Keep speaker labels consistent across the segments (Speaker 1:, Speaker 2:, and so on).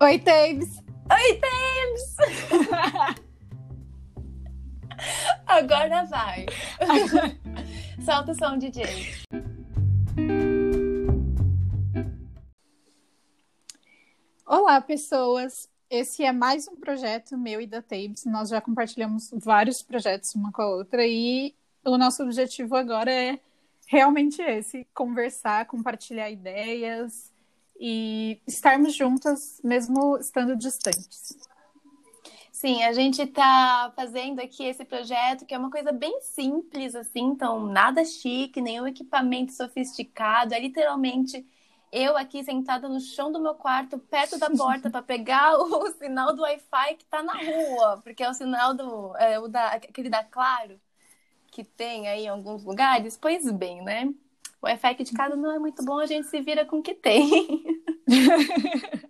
Speaker 1: Oi, Tabes!
Speaker 2: Oi, Tabes! Agora vai. Solta o som, DJ.
Speaker 1: Olá, pessoas! Esse é mais um projeto meu e da Tabes. Nós já compartilhamos vários projetos uma com a outra e o nosso objetivo agora é realmente esse: conversar, compartilhar ideias e estarmos juntas, mesmo estando distantes.
Speaker 2: Sim, a gente está fazendo aqui esse projeto que é uma coisa bem simples, assim, então nada chique, nenhum equipamento sofisticado, é literalmente eu aqui sentada no chão do meu quarto, perto da porta, para pegar o sinal do Wi-Fi que está na rua, porque é o sinal do. É, o da, aquele da Claro, que tem aí em alguns lugares. Pois bem, né? O aqui de casa não é muito bom, a gente se vira com o que tem.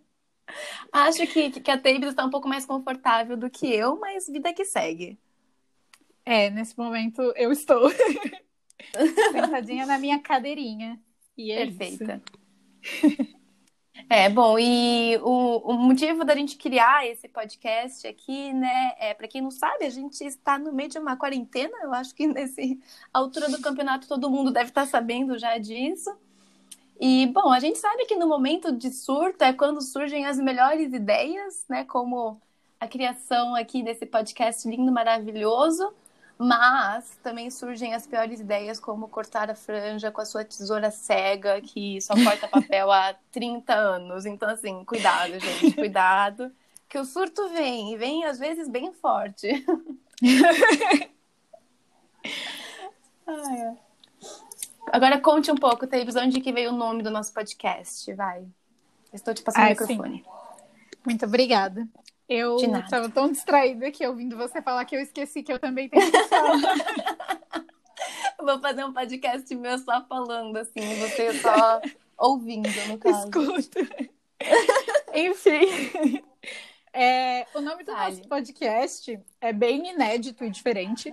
Speaker 2: Acho que, que a Tabes está um pouco mais confortável do que eu, mas vida que segue.
Speaker 1: É, nesse momento eu estou sentadinha na minha cadeirinha. E é
Speaker 2: Perfeita. É, bom, e o, o, motivo da gente criar esse podcast aqui, né, é, para quem não sabe, a gente está no meio de uma quarentena, eu acho que nesse altura do campeonato todo mundo deve estar tá sabendo já disso. E, bom, a gente sabe que no momento de surto é quando surgem as melhores ideias, né? Como a criação aqui desse podcast lindo, maravilhoso. Mas também surgem as piores ideias, como cortar a franja com a sua tesoura cega, que só corta papel há 30 anos. Então, assim, cuidado, gente, cuidado. Que o surto vem, e vem às vezes bem forte. Ai, é. Agora conte um pouco, Taves, onde que veio o nome do nosso podcast, vai. Estou te passando o microfone. Sim.
Speaker 1: Muito obrigada. Eu estava tão distraída aqui ouvindo você falar que eu esqueci que eu também tenho que falar.
Speaker 2: Vou fazer um podcast meu só falando, assim, você só ouvindo, no caso.
Speaker 1: Escuta. Enfim. É, o nome do nosso podcast é bem inédito e diferente.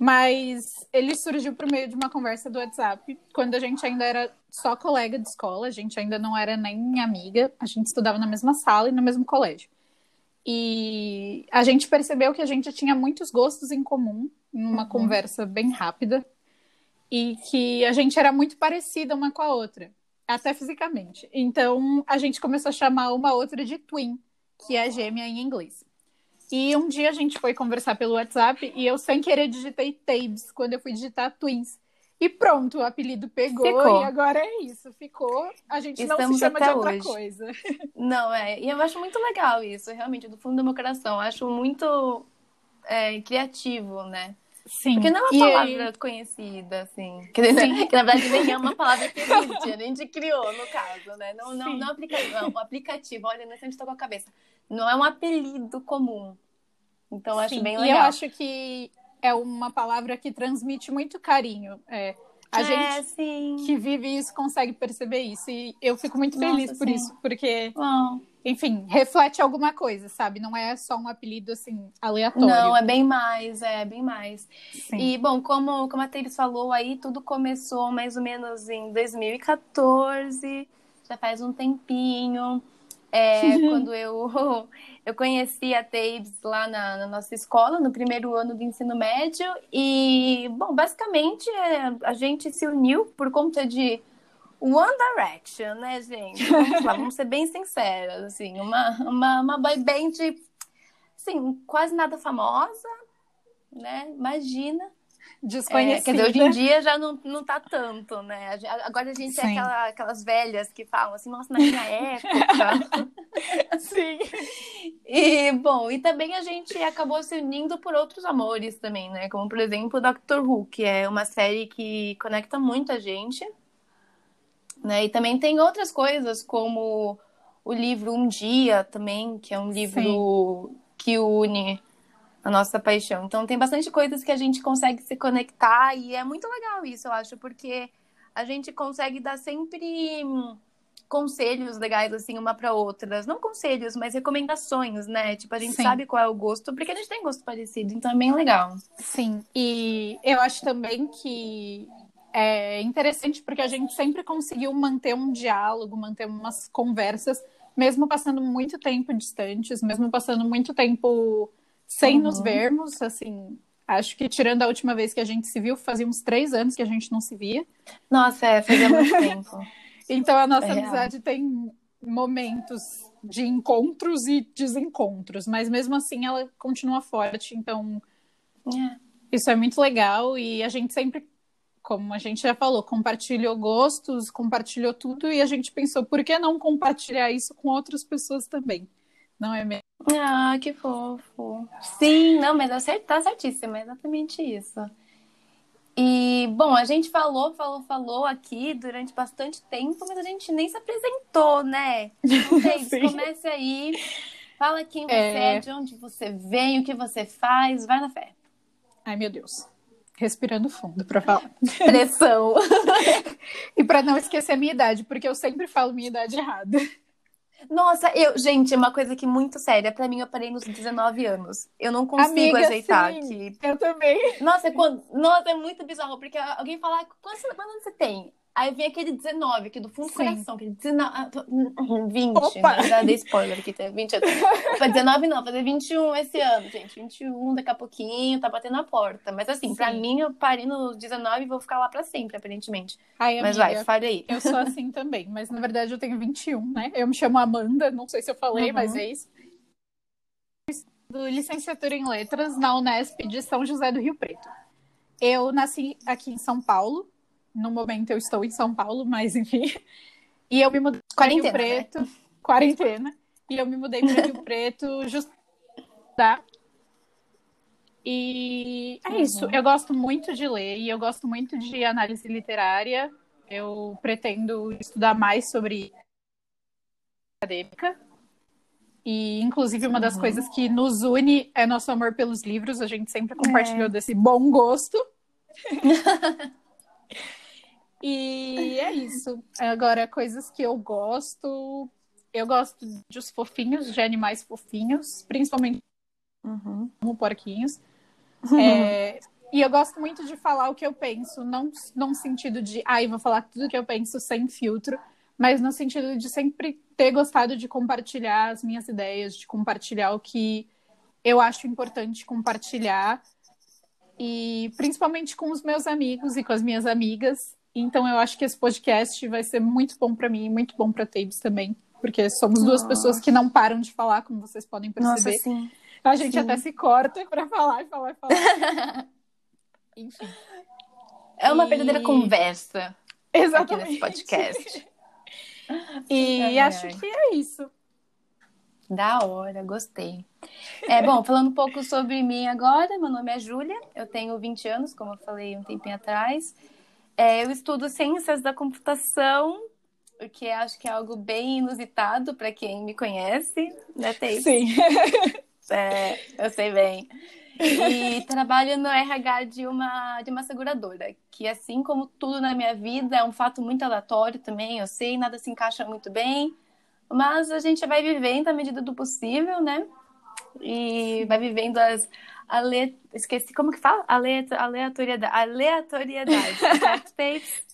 Speaker 1: Mas ele surgiu por meio de uma conversa do WhatsApp, quando a gente ainda era só colega de escola, a gente ainda não era nem amiga, a gente estudava na mesma sala e no mesmo colégio. E a gente percebeu que a gente tinha muitos gostos em comum, numa uhum. conversa bem rápida, e que a gente era muito parecida uma com a outra, até fisicamente. Então a gente começou a chamar uma outra de twin, que é gêmea em inglês. E um dia a gente foi conversar pelo WhatsApp e eu, sem querer, digitei Tabes quando eu fui digitar Twins. E pronto, o apelido pegou ficou. e agora é isso, ficou. A gente Estamos não se chama de outra hoje. coisa.
Speaker 2: Não, é. E eu acho muito legal isso, realmente, do fundo do meu coração. Eu acho muito é, criativo, né?
Speaker 1: Sim.
Speaker 2: Porque não é uma palavra aí... conhecida, assim. Que, que, na verdade nem é uma palavra que existe, a gente criou, no caso, né? Não, não, não, aplicativo, não, aplicativo, olha, nesse gente tocou a cabeça. Não é um apelido comum. Então, eu acho bem legal.
Speaker 1: E eu acho que é uma palavra que transmite muito carinho. É, a é, gente
Speaker 2: sim.
Speaker 1: que vive isso consegue perceber isso. E eu fico muito Nossa, feliz por sim. isso, porque.
Speaker 2: Bom
Speaker 1: enfim, reflete alguma coisa, sabe? Não é só um apelido assim aleatório.
Speaker 2: Não, é bem mais, é bem mais. Sim. E bom, como como a Thaís falou aí, tudo começou mais ou menos em 2014, já faz um tempinho. É, quando eu eu conheci a Tabes lá na, na, nossa escola, no primeiro ano do ensino médio, e, bom, basicamente é, a gente se uniu por conta de One Direction, né, gente? Vamos lá, vamos ser bem sinceras, assim, uma, uma, uma boy band, assim, quase nada famosa, né? Imagina.
Speaker 1: Desconhecida.
Speaker 2: É, quer dizer, hoje em dia já não, não tá tanto, né? Agora a gente Sim. é aquela, aquelas velhas que falam assim, nossa, na minha época.
Speaker 1: Sim.
Speaker 2: E, bom, e também a gente acabou se unindo por outros amores também, né? Como, por exemplo, Doctor Who, que é uma série que conecta muita gente né? E também tem outras coisas, como o livro Um Dia também, que é um livro Sim. que une a nossa paixão. Então tem bastante coisas que a gente consegue se conectar e é muito legal isso, eu acho, porque a gente consegue dar sempre conselhos legais assim uma para outras, não conselhos, mas recomendações, né? Tipo, a gente Sim. sabe qual é o gosto, porque a gente tem gosto parecido, então é bem legal.
Speaker 1: Sim. E eu acho também que é interessante porque a gente sempre conseguiu manter um diálogo, manter umas conversas mesmo passando muito tempo distantes, mesmo passando muito tempo sem uhum. nos vermos, assim, acho que tirando a última vez que a gente se viu, fazia uns três anos que a gente não se via.
Speaker 2: Nossa, é, fazia muito tempo.
Speaker 1: então a nossa é amizade real. tem momentos de encontros e desencontros, mas mesmo assim ela continua forte, então é. isso é muito legal e a gente sempre como a gente já falou, compartilhou gostos, compartilhou tudo e a gente pensou, por que não compartilhar isso com outras pessoas também? Não é mesmo?
Speaker 2: Ah, que fofo. Sim, não, mas tá certíssimo, é exatamente isso. E, bom, a gente falou, falou, falou aqui durante bastante tempo, mas a gente nem se apresentou, né? Não sei, comece aí. Fala quem você é... é, de onde você vem, o que você faz, vai na fé.
Speaker 1: Ai, meu Deus respirando fundo para falar.
Speaker 2: Pressão.
Speaker 1: e para não esquecer a minha idade, porque eu sempre falo minha idade errada.
Speaker 2: Nossa, eu, gente, é uma coisa que muito séria. Para mim, eu parei nos 19 anos. Eu não consigo Amiga, ajeitar sim,
Speaker 1: que. Eu também.
Speaker 2: Nossa, quando... Nossa, é muito bizarro, porque alguém fala, quantos anos você tem? Aí vem aquele 19 aqui do fundo do coração, aquele 19, 20, Opa. né? já dei spoiler aqui, tem 20 Opa, 19 não, fazer 21 esse ano, gente, 21 daqui a pouquinho, tá batendo a porta. Mas assim, Sim. pra mim, eu parei no 19 e vou ficar lá pra sempre, aparentemente.
Speaker 1: Ai,
Speaker 2: mas amiga, vai, fale aí.
Speaker 1: Eu sou assim também, mas na verdade eu tenho 21, né? Eu me chamo Amanda, não sei se eu falei, uhum. mas é isso. Do licenciatura em Letras na Unesp de São José do Rio Preto. Eu nasci aqui em São Paulo, no momento eu estou em São Paulo, mas enfim. E eu me mudei para Rio né? Preto, né? quarentena. E eu me mudei para Rio Preto justo tá? E é uhum. isso. Eu gosto muito de ler e eu gosto muito de análise literária. Eu pretendo estudar mais sobre acadêmica. E, inclusive, uma das uhum. coisas que nos une é nosso amor pelos livros. A gente sempre compartilhou é. desse bom gosto. E é isso. Agora, coisas que eu gosto. Eu gosto de os fofinhos, de animais fofinhos, principalmente uhum. como porquinhos. Uhum. É, e eu gosto muito de falar o que eu penso, não num sentido de, ai, ah, vou falar tudo o que eu penso sem filtro, mas no sentido de sempre ter gostado de compartilhar as minhas ideias, de compartilhar o que eu acho importante compartilhar. E principalmente com os meus amigos e com as minhas amigas, então eu acho que esse podcast vai ser muito bom para mim, muito bom para Tabes também, porque somos duas Nossa. pessoas que não param de falar, como vocês podem perceber.
Speaker 2: Nossa, sim.
Speaker 1: A gente sim. até se corta para falar e falar e falar. Enfim.
Speaker 2: É uma e... verdadeira conversa.
Speaker 1: Exatamente.
Speaker 2: Aqui nesse podcast.
Speaker 1: e ai, acho ai. que é isso.
Speaker 2: Da hora, gostei. É, bom, falando um pouco sobre mim agora, meu nome é Júlia, eu tenho 20 anos, como eu falei um tempinho atrás. É, eu estudo ciências da computação, o que acho que é algo bem inusitado para quem me conhece, né, Thaís?
Speaker 1: Sim.
Speaker 2: É, eu sei bem. E trabalho no RH de uma, de uma seguradora, que assim como tudo na minha vida é um fato muito aleatório também, eu sei, nada se encaixa muito bem, mas a gente vai vivendo à medida do possível, né? E vai vivendo as, ale... esqueci como que fala? Aleatoriedade. Aleatoriedade. certo,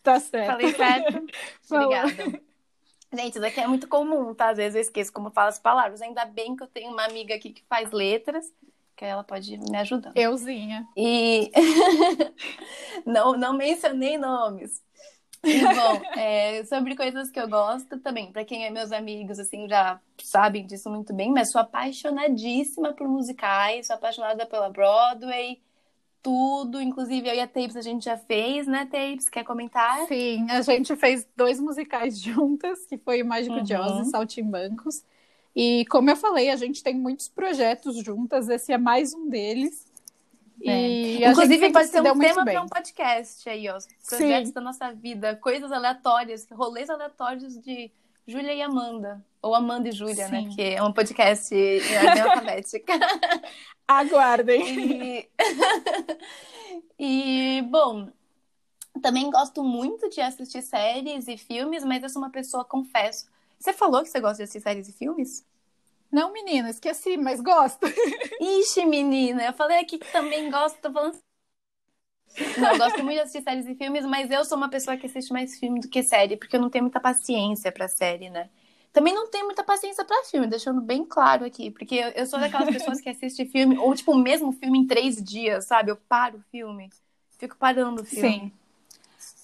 Speaker 1: Tá certo.
Speaker 2: Falei certo? Obrigada. Gente, isso daqui é muito comum, tá? Às vezes eu esqueço como fala as palavras. Ainda bem que eu tenho uma amiga aqui que faz letras, que ela pode me ajudar.
Speaker 1: Euzinha.
Speaker 2: E não, não mencionei nomes. Bom, é, sobre coisas que eu gosto também, para quem é meus amigos, assim, já sabem disso muito bem, mas sou apaixonadíssima por musicais, sou apaixonada pela Broadway, tudo, inclusive eu e a Tapes a gente já fez, né, Tapes? Quer comentar?
Speaker 1: Sim, a gente fez dois musicais juntas, que foi o Mágico uhum. de Oz e Saltimbancos. E como eu falei, a gente tem muitos projetos juntas, esse é mais um deles.
Speaker 2: É. Inclusive, pode ser um tema para um podcast aí, ó. Projetos Sim. da nossa vida, coisas aleatórias, rolês aleatórios de Júlia e Amanda. Ou Amanda e Júlia, né? Que é um podcast em ordem alfabética.
Speaker 1: Aguardem.
Speaker 2: E... e, bom, também gosto muito de assistir séries e filmes, mas eu sou uma pessoa, confesso. Você falou que você gosta de assistir séries e filmes?
Speaker 1: Não, menina, esqueci, mas gosto.
Speaker 2: Ixi, menina, eu falei aqui que também gosto, tô falando. Não, eu gosto muito de assistir séries e filmes, mas eu sou uma pessoa que assiste mais filme do que série, porque eu não tenho muita paciência pra série, né? Também não tenho muita paciência para filme, deixando bem claro aqui, porque eu, eu sou daquelas pessoas que assistem filme, ou tipo, o mesmo filme em três dias, sabe? Eu paro o filme, fico parando o filme. Sim.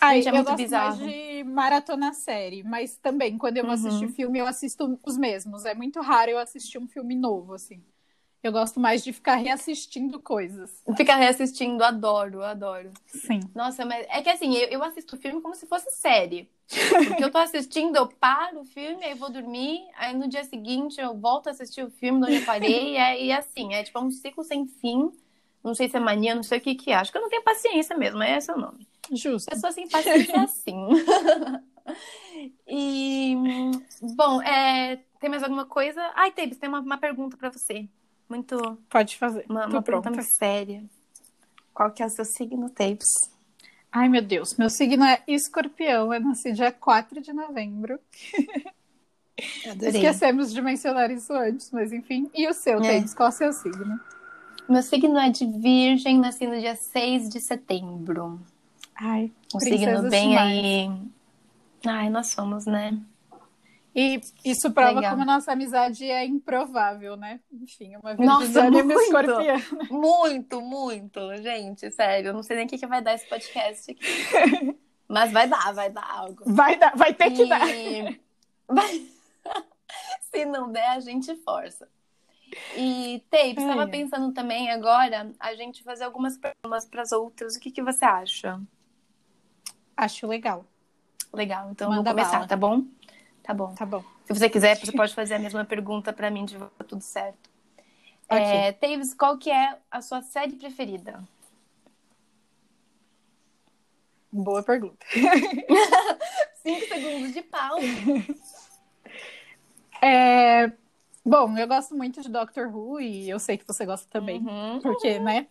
Speaker 1: Ai, Gente, é eu gosto bizarro. mais de maratona série, mas também, quando eu vou uhum. assistir filme, eu assisto os mesmos. É muito raro eu assistir um filme novo, assim. Eu gosto mais de ficar reassistindo coisas.
Speaker 2: Ficar reassistindo, adoro, adoro.
Speaker 1: Sim.
Speaker 2: Nossa, mas é que assim, eu, eu assisto filme como se fosse série. Porque eu tô assistindo, eu paro o filme, aí vou dormir, aí no dia seguinte eu volto a assistir o filme de onde eu parei, e, é, e assim, é tipo um ciclo sem fim. Não sei se é mania, não sei o que que é. Acho que eu não tenho paciência mesmo, é esse o nome.
Speaker 1: Justo.
Speaker 2: Pessoa sem paciência é assim. e, bom, é, tem mais alguma coisa? Ai, Tebes, tem uma, uma pergunta para você. Muito.
Speaker 1: Pode fazer.
Speaker 2: Uma, uma pergunta muito séria. Qual que é o seu signo, Tapes?
Speaker 1: Ai, meu Deus. Meu signo é escorpião. Eu nasci dia 4 de novembro. Adorei. Esquecemos de mencionar isso antes, mas enfim. E o seu, é. Qual é o seu signo?
Speaker 2: Meu signo é de virgem, nasci no dia 6 de setembro.
Speaker 1: Ai,
Speaker 2: um signo bem demais. aí. Ai, nós somos, né?
Speaker 1: E isso prova Legal. como a nossa amizade é improvável, né? Enfim, uma virginiana muito, escorpiana.
Speaker 2: Muito, muito, gente, sério. Eu não sei nem o que, que vai dar esse podcast aqui. Mas vai dar, vai dar algo.
Speaker 1: Vai dar, vai ter que
Speaker 2: e...
Speaker 1: dar.
Speaker 2: Vai... Se não der, a gente força. E, Tape, estava pensando também agora a gente fazer algumas perguntas para as outras. O que, que você acha?
Speaker 1: Acho legal.
Speaker 2: Legal, então Manda vou começar, bala. tá bom? Tá bom.
Speaker 1: Tá bom.
Speaker 2: Se você quiser, você pode fazer a mesma pergunta para mim de volta, tudo certo. Okay. É, Taves, qual que é a sua série preferida?
Speaker 1: Boa pergunta.
Speaker 2: Cinco segundos de pausa.
Speaker 1: Bom, eu gosto muito de Doctor Who e eu sei que você gosta também, uhum. porque, né?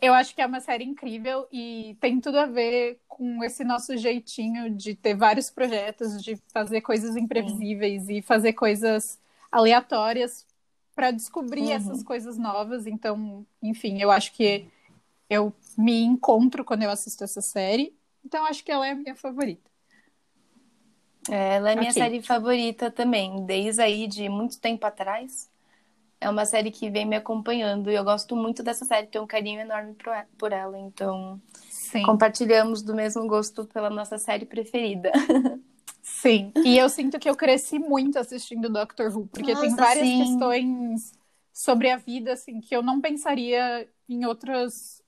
Speaker 1: eu acho que é uma série incrível e tem tudo a ver com esse nosso jeitinho de ter vários projetos, de fazer coisas imprevisíveis Sim. e fazer coisas aleatórias para descobrir uhum. essas coisas novas. Então, enfim, eu acho que eu me encontro quando eu assisto essa série. Então, acho que ela é a minha favorita.
Speaker 2: É, ela é minha okay. série favorita também, desde aí de muito tempo atrás. É uma série que vem me acompanhando e eu gosto muito dessa série, tenho um carinho enorme por ela. Então, Sim. compartilhamos do mesmo gosto pela nossa série preferida.
Speaker 1: Sim, e eu sinto que eu cresci muito assistindo Doctor Who, porque nossa, tem várias sim. questões sobre a vida, assim, que eu não pensaria em outras.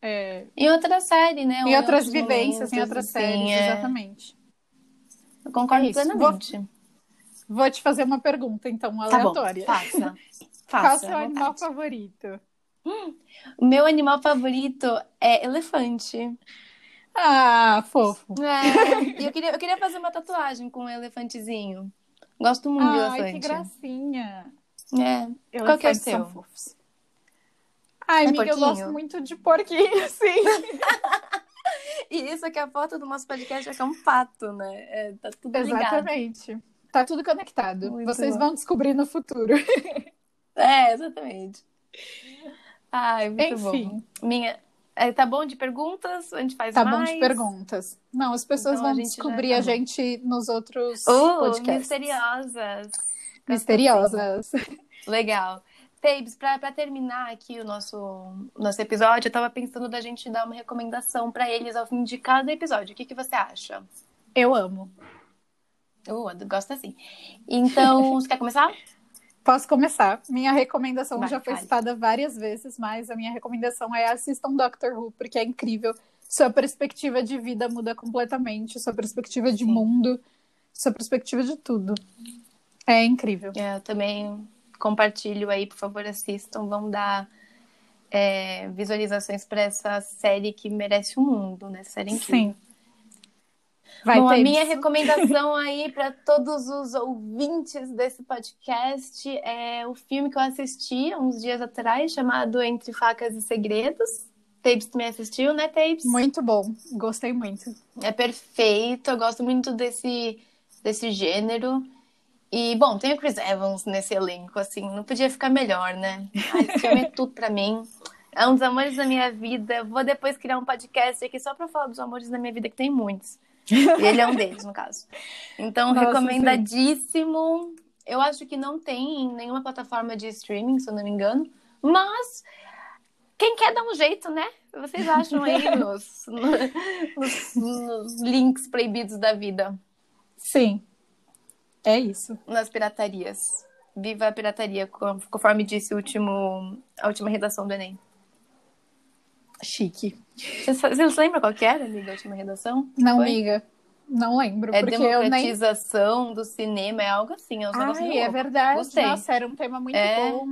Speaker 1: É...
Speaker 2: Em outra série, né?
Speaker 1: Em Ou outras vivências, em outras assim, séries, é... exatamente.
Speaker 2: Concordo é plenamente.
Speaker 1: Vou... Vou te fazer uma pergunta, então, aleatória.
Speaker 2: Tá bom, faça.
Speaker 1: faça Qual é o seu animal favorito?
Speaker 2: O meu animal favorito é elefante.
Speaker 1: Ah, fofo.
Speaker 2: É, eu, queria, eu queria fazer uma tatuagem com um elefantezinho. Gosto muito Ai, de elefante.
Speaker 1: Ai, que gracinha.
Speaker 2: É. Qual que é o seu? São fofos.
Speaker 1: Ai, é amiga, porquinho? eu gosto muito de porquinho, sim.
Speaker 2: E isso que é a foto do nosso podcast é que é um pato, né? É, tá tudo ligado.
Speaker 1: Exatamente. Tá tudo conectado. Muito Vocês bom. vão descobrir no futuro.
Speaker 2: é, exatamente. Ai, muito Enfim. bom. Minha... É, tá bom de perguntas? A gente faz
Speaker 1: tá
Speaker 2: mais?
Speaker 1: Tá bom de perguntas. Não, as pessoas então, vão descobrir a gente nos outros uh, podcasts.
Speaker 2: Misteriosas.
Speaker 1: Misteriosas.
Speaker 2: Legal. Tabes, para terminar aqui o nosso, nosso episódio, eu tava pensando da gente dar uma recomendação para eles ao fim de cada episódio. O que, que você acha?
Speaker 1: Eu amo.
Speaker 2: Uh, gosto assim. Então, você quer começar?
Speaker 1: Posso começar. Minha recomendação Vai, já foi citada várias vezes, mas a minha recomendação é assistam Doctor Who, porque é incrível. Sua perspectiva de vida muda completamente, sua perspectiva de Sim. mundo, sua perspectiva de tudo. É incrível.
Speaker 2: É, eu também compartilho aí, por favor, assistam. Vão dar é, visualizações para essa série que merece o mundo, né? Série incrível. Sim. Vai Bom, a minha isso. recomendação aí para todos os ouvintes desse podcast é o filme que eu assisti uns dias atrás, chamado Entre Facas e Segredos. Tapes também assistiu, né, Tapes?
Speaker 1: Muito bom, gostei muito.
Speaker 2: É perfeito, eu gosto muito desse, desse gênero. E, bom, tem o Chris Evans nesse elenco, assim, não podia ficar melhor, né? Esse filme é tudo pra mim. É um dos amores da minha vida. Vou depois criar um podcast aqui só pra falar dos amores da minha vida, que tem muitos. E ele é um deles, no caso. Então, Nossa, recomendadíssimo. Sim. Eu acho que não tem em nenhuma plataforma de streaming, se eu não me engano. Mas quem quer dar um jeito, né? Vocês acham aí nos, nos, nos links proibidos da vida.
Speaker 1: Sim. É isso.
Speaker 2: Nas piratarias. Viva a pirataria, conforme disse o último, a última redação do Enem.
Speaker 1: Chique.
Speaker 2: Você, lembra qual que era, amiga, a última redação?
Speaker 1: Não, Foi? amiga. Não lembro.
Speaker 2: É democratização nem... do cinema, é algo assim. É,
Speaker 1: Ai, é verdade. Gostei. Nossa, era um tema muito é... bom.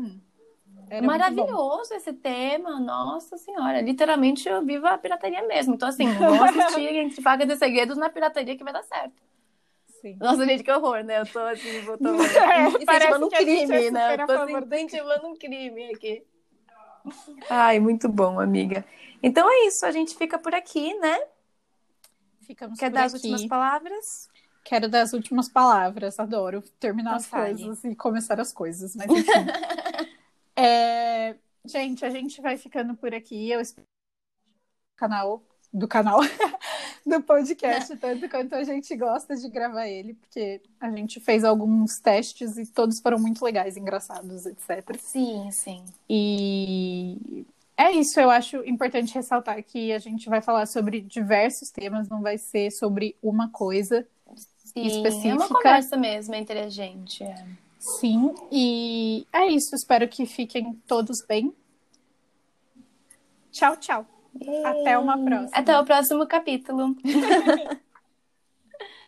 Speaker 2: Era Maravilhoso esse tema, nossa senhora. Literalmente eu vivo a pirataria mesmo. Então, assim, vamos assistir Entre Fagas e Segredos na pirataria que vai dar certo. Sim. Nossa, gente, que horror, né? Eu tô assim, vou tô é, incentivando um crime, né? Eu tô assim, incentivando um crime aqui. Ai, muito bom, amiga. Então é isso, a gente fica por aqui, né?
Speaker 1: Ficamos
Speaker 2: Quer dar aqui. as últimas palavras?
Speaker 1: Quero dar as últimas palavras, adoro terminar então, as coisas e começar as coisas, mas enfim. é... Gente, a gente vai ficando por aqui. Eu espero canal do canal do podcast, tanto quanto a gente gosta de gravar ele, porque a gente fez alguns testes e todos foram muito legais, engraçados, etc.
Speaker 2: Sim, sim.
Speaker 1: E é isso, eu acho importante ressaltar que a gente vai falar sobre diversos temas, não vai ser sobre uma coisa Sim, específica. É
Speaker 2: uma conversa mesmo entre a gente. É.
Speaker 1: Sim, e é isso. Espero que fiquem todos bem. Tchau, tchau. Até uma próxima.
Speaker 2: Até o próximo capítulo.